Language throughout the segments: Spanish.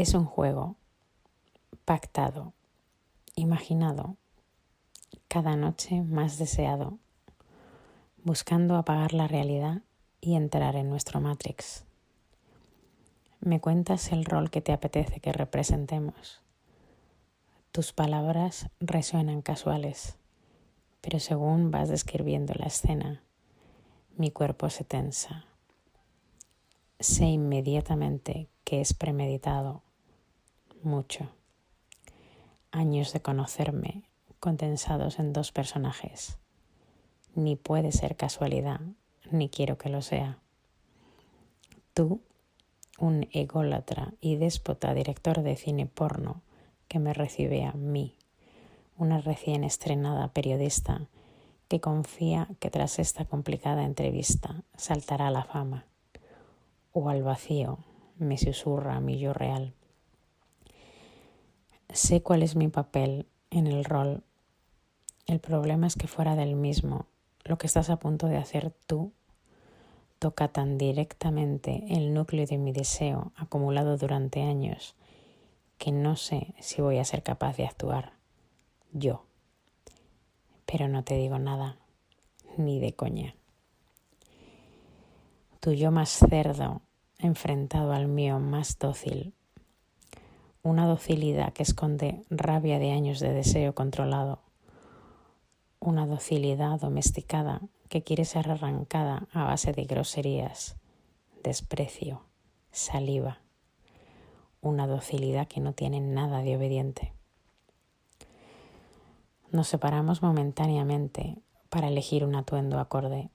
Es un juego pactado, imaginado, cada noche más deseado, buscando apagar la realidad y entrar en nuestro Matrix. Me cuentas el rol que te apetece que representemos. Tus palabras resuenan casuales, pero según vas describiendo la escena, mi cuerpo se tensa. Sé inmediatamente que es premeditado, mucho. Años de conocerme condensados en dos personajes. Ni puede ser casualidad, ni quiero que lo sea. Tú, un ególatra y déspota director de cine porno que me recibe a mí, una recién estrenada periodista que confía que tras esta complicada entrevista saltará a la fama o al vacío, me susurra mi yo real. Sé cuál es mi papel en el rol. El problema es que fuera del mismo, lo que estás a punto de hacer tú toca tan directamente el núcleo de mi deseo acumulado durante años que no sé si voy a ser capaz de actuar yo. Pero no te digo nada, ni de coña. Tu yo más cerdo enfrentado al mío más dócil una docilidad que esconde rabia de años de deseo controlado, una docilidad domesticada que quiere ser arrancada a base de groserías, desprecio, saliva, una docilidad que no tiene nada de obediente. Nos separamos momentáneamente para elegir un atuendo acorde.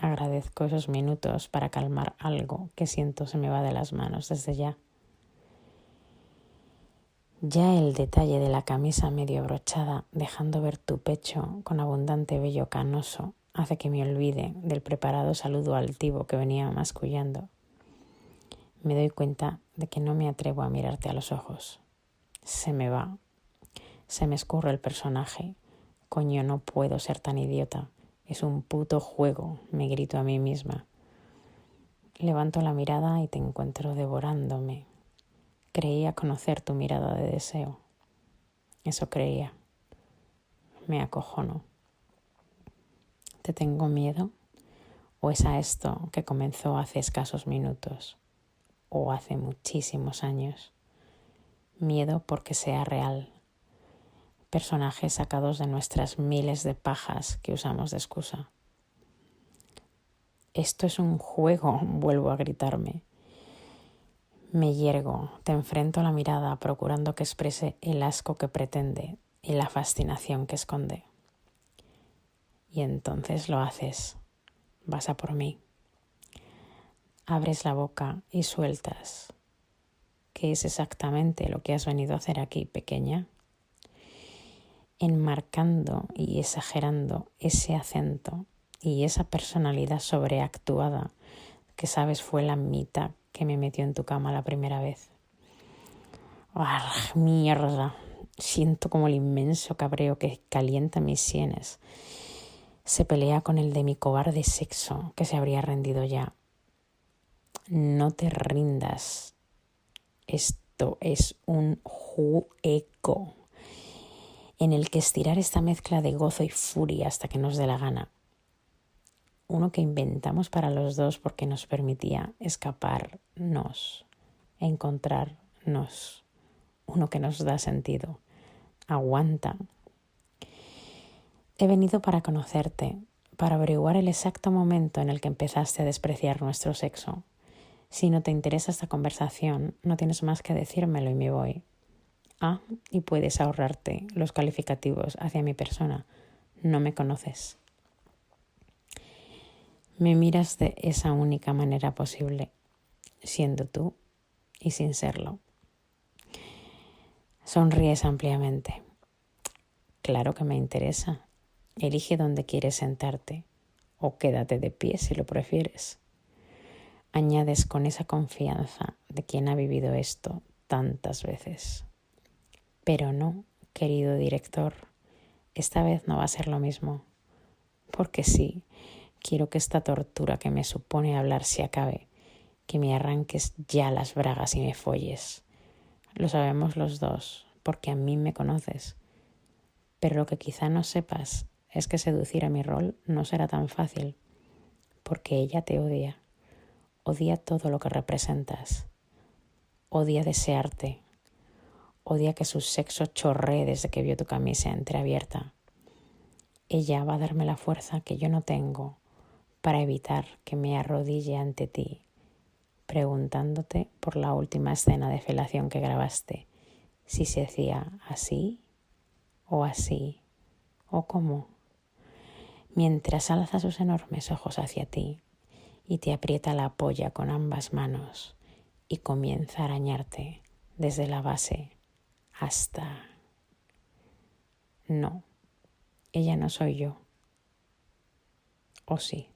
Agradezco esos minutos para calmar algo que siento se me va de las manos desde ya. Ya el detalle de la camisa medio abrochada, dejando ver tu pecho con abundante vello canoso, hace que me olvide del preparado saludo altivo que venía mascullando. Me doy cuenta de que no me atrevo a mirarte a los ojos. Se me va. Se me escurre el personaje. Coño, no puedo ser tan idiota. Es un puto juego, me grito a mí misma. Levanto la mirada y te encuentro devorándome, Creía conocer tu mirada de deseo. Eso creía. Me acojono. ¿Te tengo miedo? ¿O es a esto que comenzó hace escasos minutos? ¿O hace muchísimos años? Miedo porque sea real. Personajes sacados de nuestras miles de pajas que usamos de excusa. Esto es un juego, vuelvo a gritarme. Me yergo, te enfrento a la mirada procurando que exprese el asco que pretende y la fascinación que esconde. Y entonces lo haces, vas a por mí. Abres la boca y sueltas. ¿Qué es exactamente lo que has venido a hacer aquí, pequeña? Enmarcando y exagerando ese acento y esa personalidad sobreactuada que sabes fue la mitad que me metió en tu cama la primera vez. ¡Ah, mierda! Siento como el inmenso cabreo que calienta mis sienes. Se pelea con el de mi cobarde sexo que se habría rendido ya. No te rindas. Esto es un juego en el que estirar esta mezcla de gozo y furia hasta que nos dé la gana uno que inventamos para los dos porque nos permitía escaparnos, encontrarnos, uno que nos da sentido. Aguanta. He venido para conocerte, para averiguar el exacto momento en el que empezaste a despreciar nuestro sexo. Si no te interesa esta conversación, no tienes más que decírmelo y me voy. Ah, y puedes ahorrarte los calificativos hacia mi persona. No me conoces. Me miras de esa única manera posible, siendo tú y sin serlo. Sonríes ampliamente. Claro que me interesa. Elige dónde quieres sentarte o quédate de pie si lo prefieres. Añades con esa confianza de quien ha vivido esto tantas veces. Pero no, querido director, esta vez no va a ser lo mismo. Porque sí, Quiero que esta tortura que me supone hablar se acabe, que me arranques ya las bragas y me folles, lo sabemos los dos, porque a mí me conoces. Pero lo que quizá no sepas es que seducir a mi rol no será tan fácil, porque ella te odia, odia todo lo que representas, odia desearte, odia que su sexo chorree desde que vio tu camisa entreabierta. Ella va a darme la fuerza que yo no tengo para evitar que me arrodille ante ti, preguntándote por la última escena de felación que grabaste, si se hacía así o así o cómo. Mientras alza sus enormes ojos hacia ti y te aprieta la polla con ambas manos y comienza a arañarte desde la base hasta... No ella no soy yo. ¿O sí?